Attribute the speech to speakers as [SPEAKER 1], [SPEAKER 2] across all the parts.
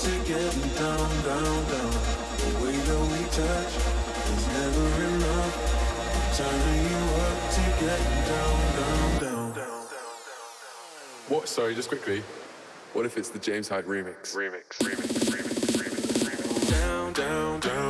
[SPEAKER 1] to getting down, down, down. The way that we touch is never enough. Turning you up to getting down, down, down.
[SPEAKER 2] What? Sorry, just quickly. What if it's the James Hyde remix?
[SPEAKER 3] Remix, remix, remix, remix, remix.
[SPEAKER 1] Down, down, down, down,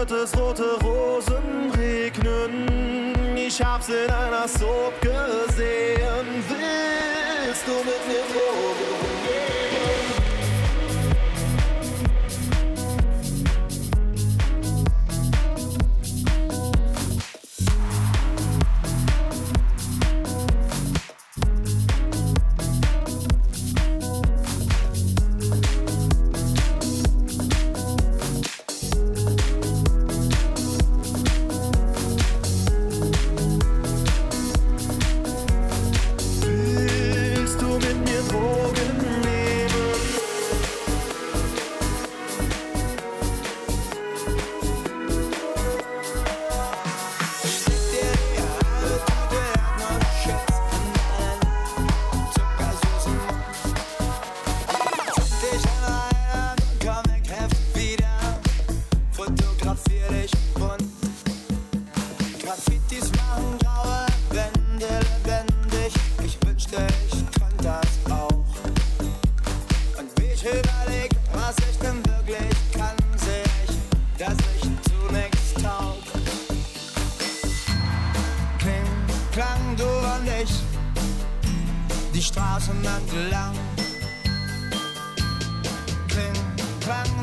[SPEAKER 4] wird es rote Rosen regnen. Ich hab's in einer Soap gesehen. Willst du mit mir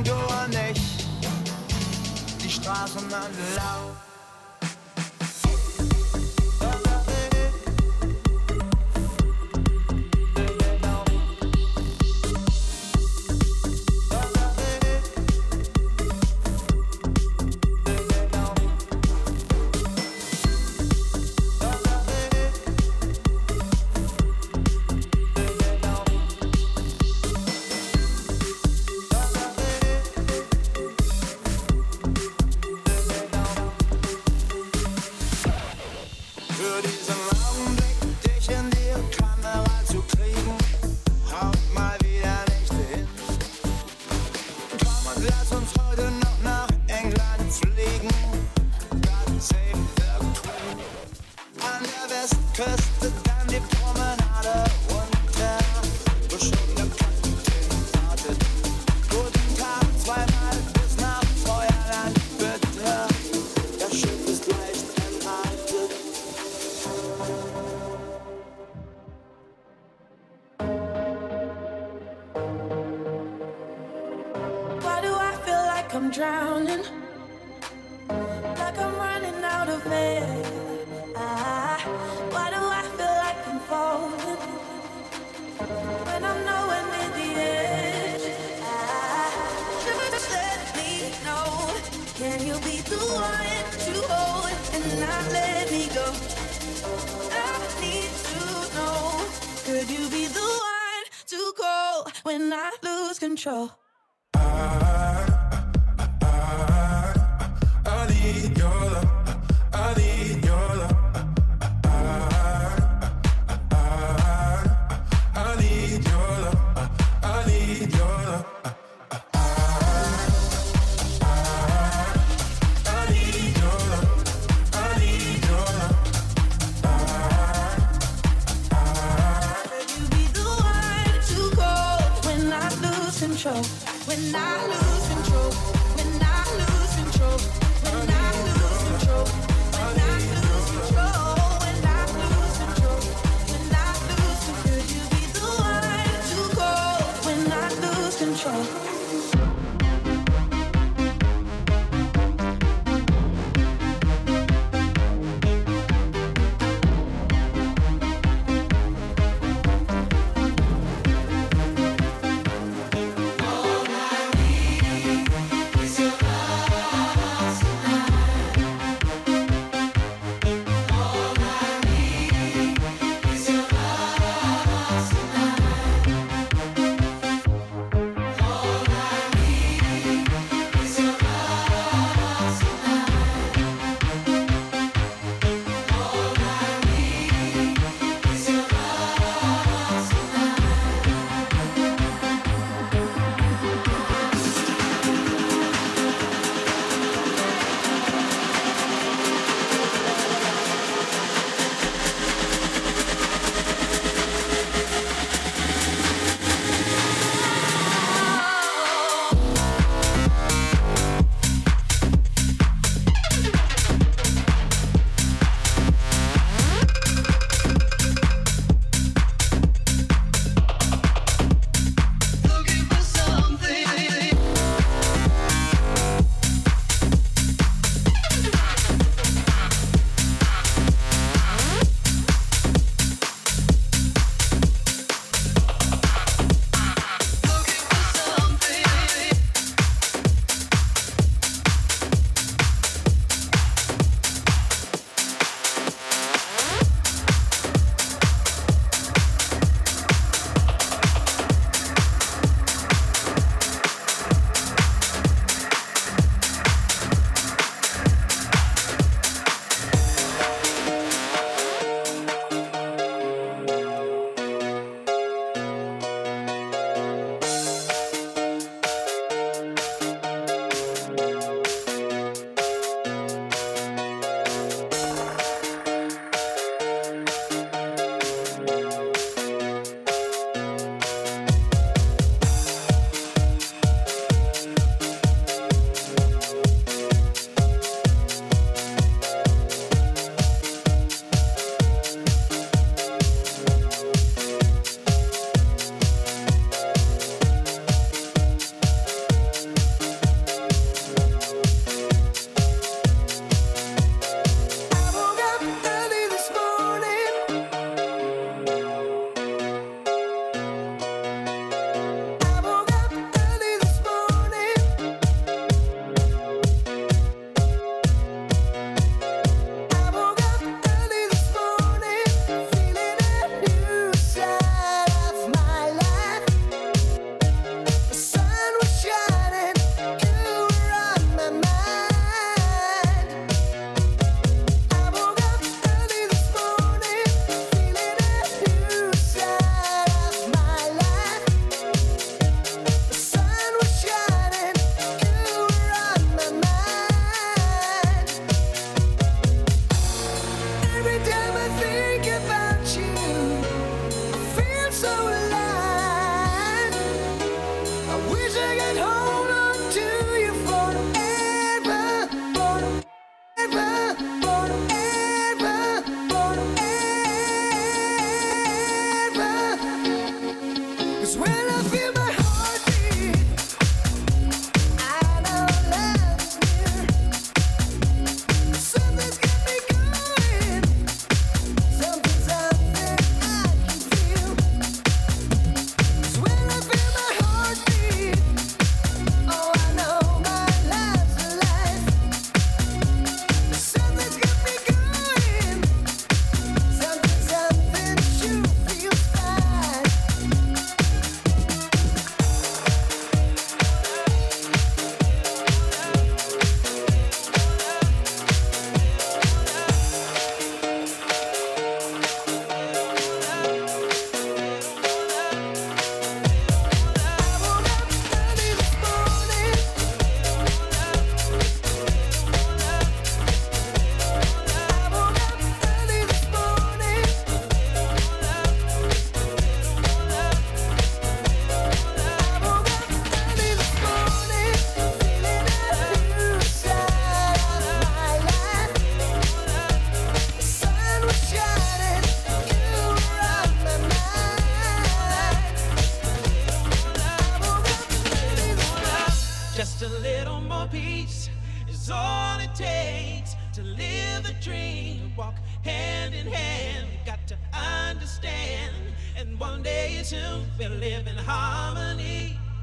[SPEAKER 4] Korridor nicht.
[SPEAKER 5] Die Straßen an
[SPEAKER 6] control?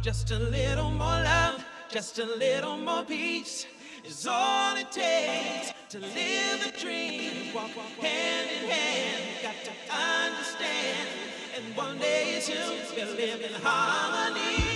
[SPEAKER 6] Just
[SPEAKER 1] a little more love,
[SPEAKER 7] just a little more peace is all it
[SPEAKER 8] takes to
[SPEAKER 6] live a dream. Walk, walk, walk hand in hand, got to understand. And one day, soon, we'll live in harmony.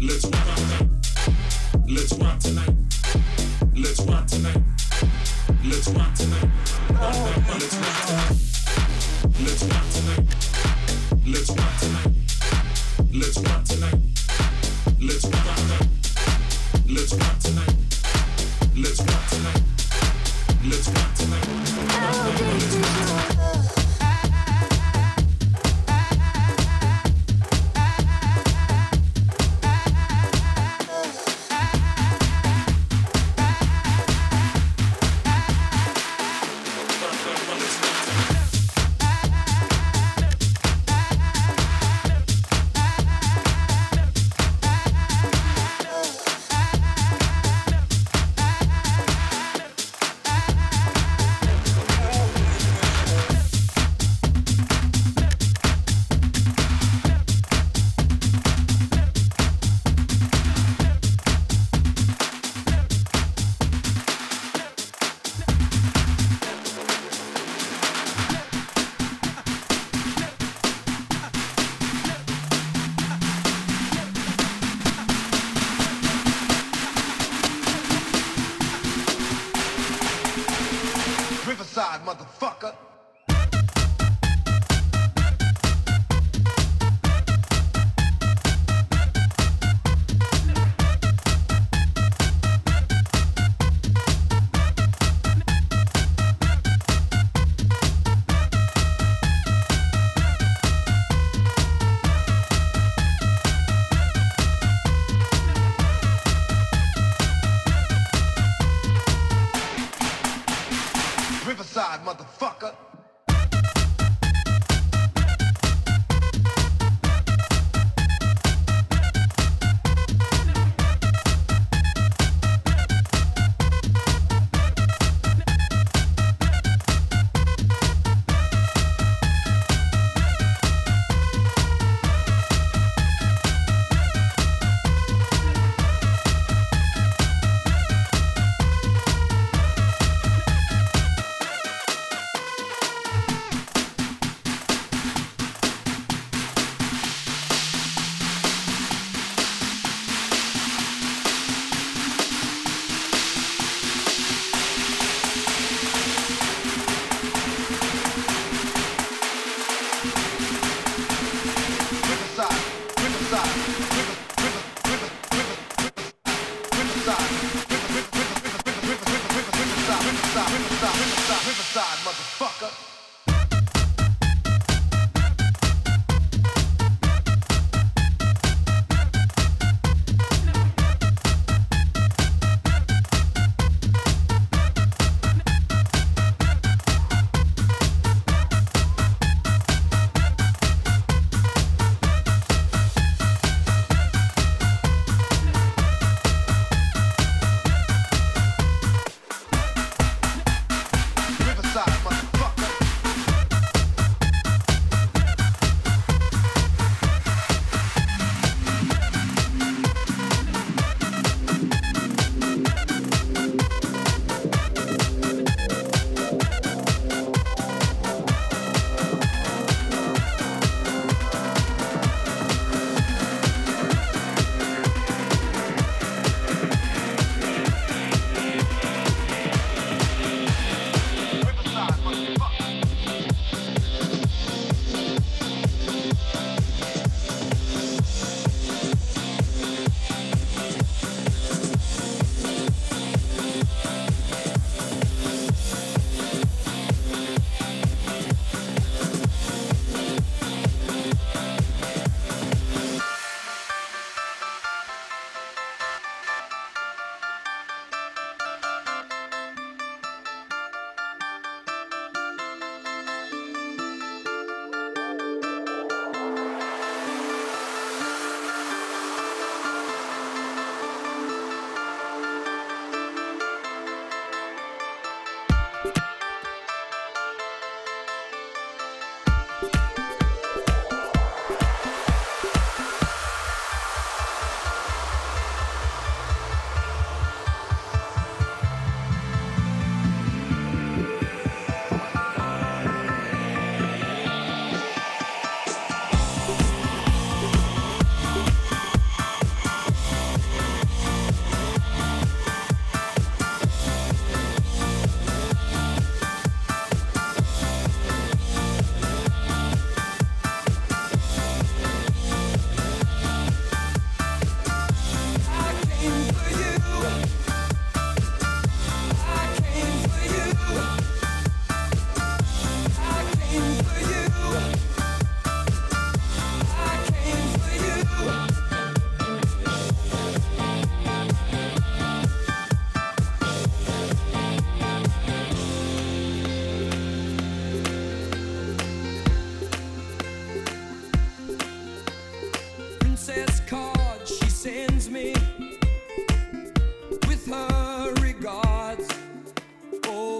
[SPEAKER 6] Let's go.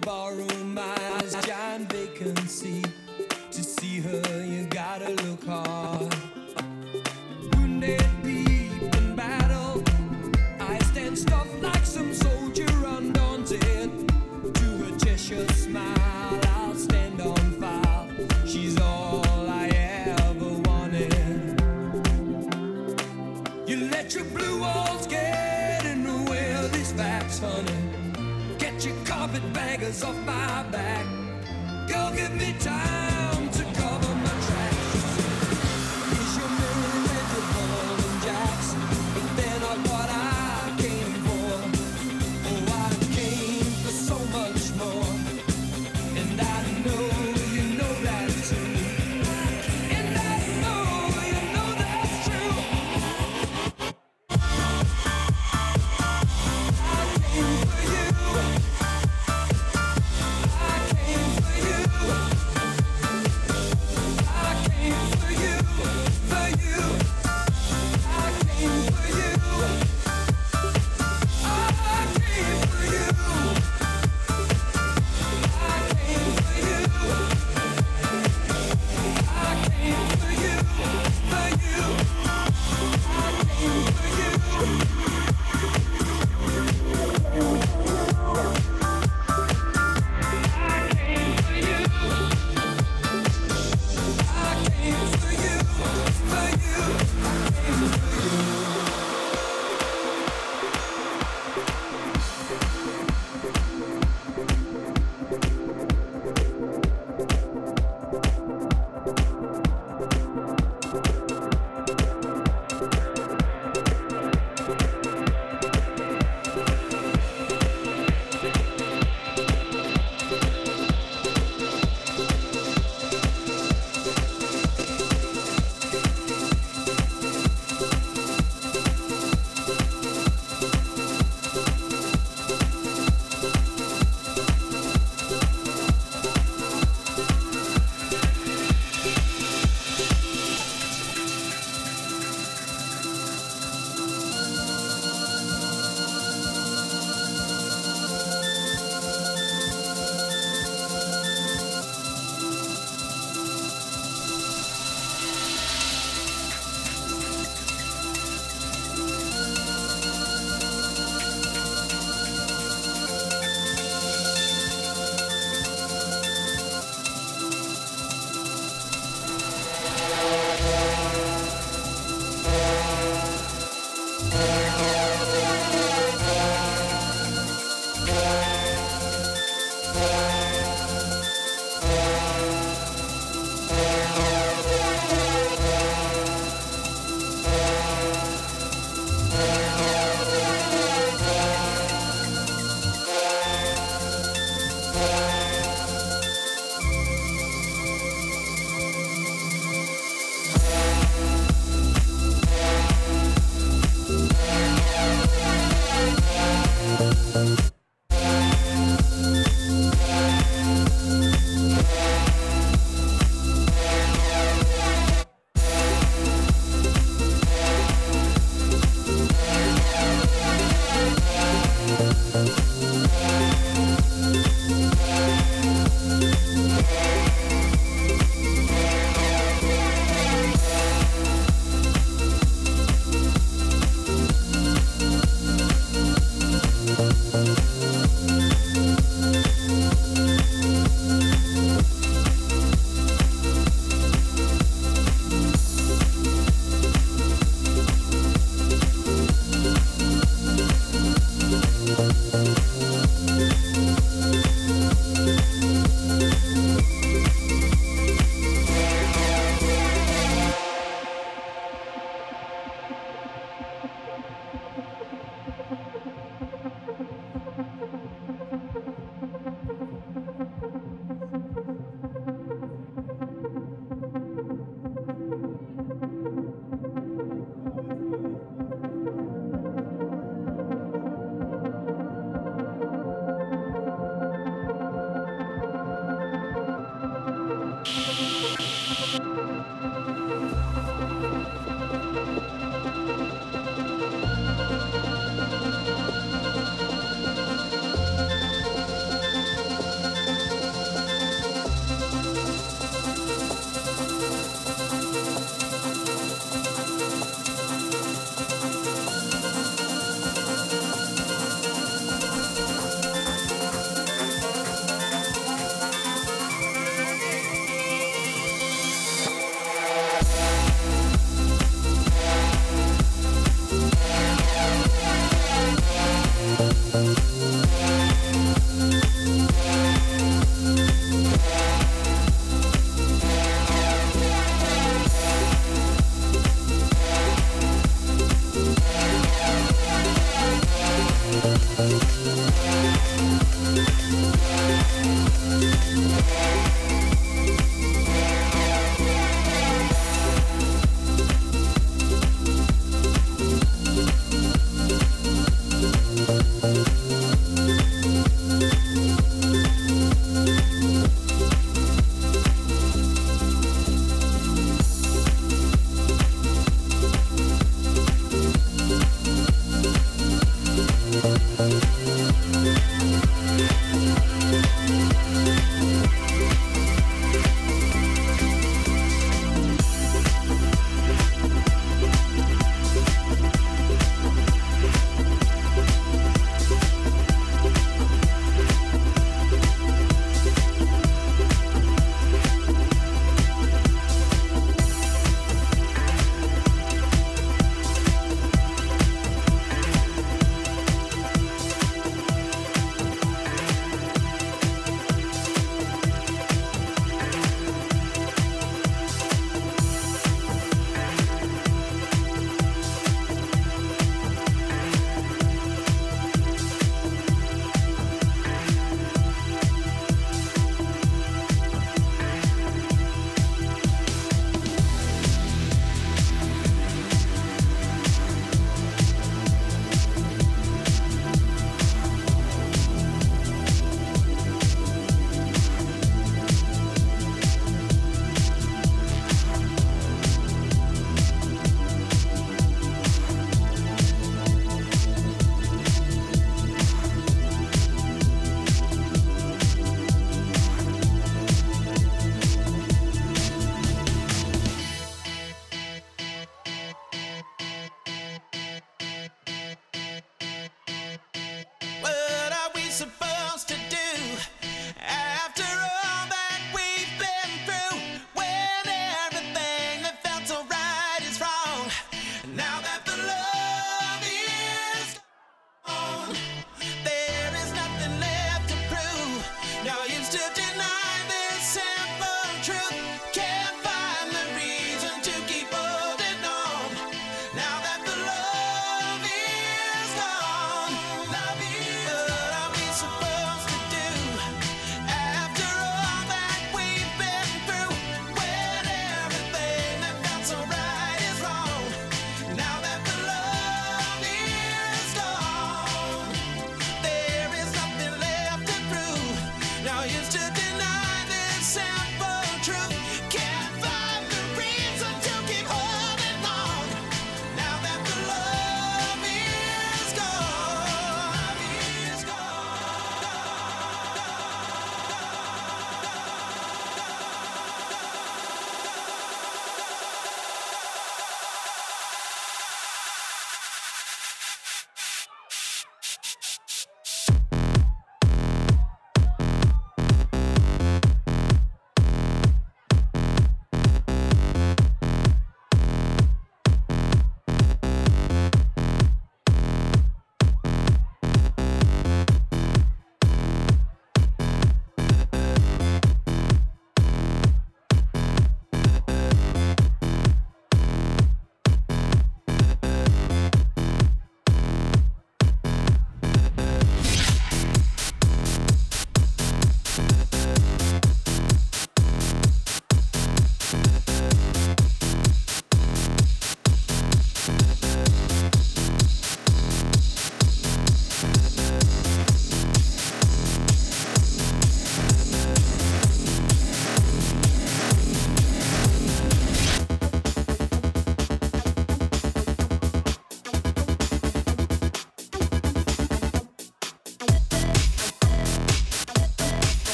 [SPEAKER 6] barroom eyes, giant vacancy. To see her, you
[SPEAKER 9] gotta look hard.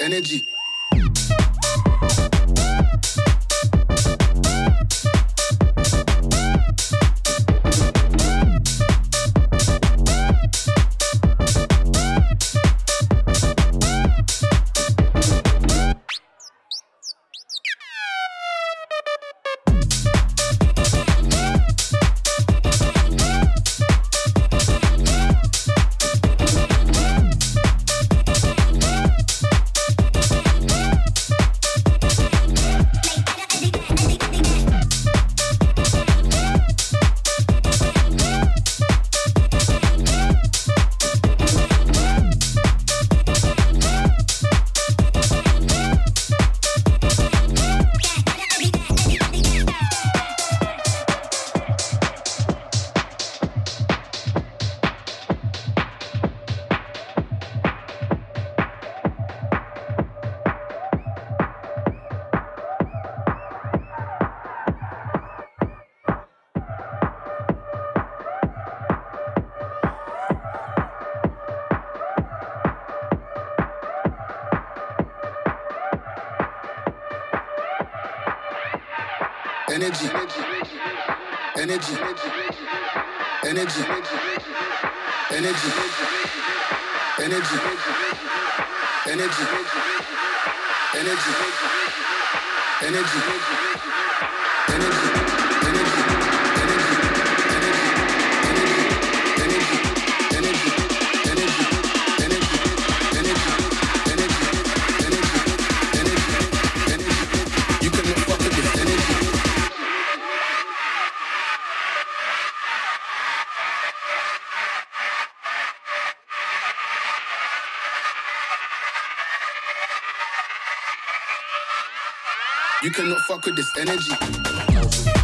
[SPEAKER 9] Energy. You cannot fuck with this energy.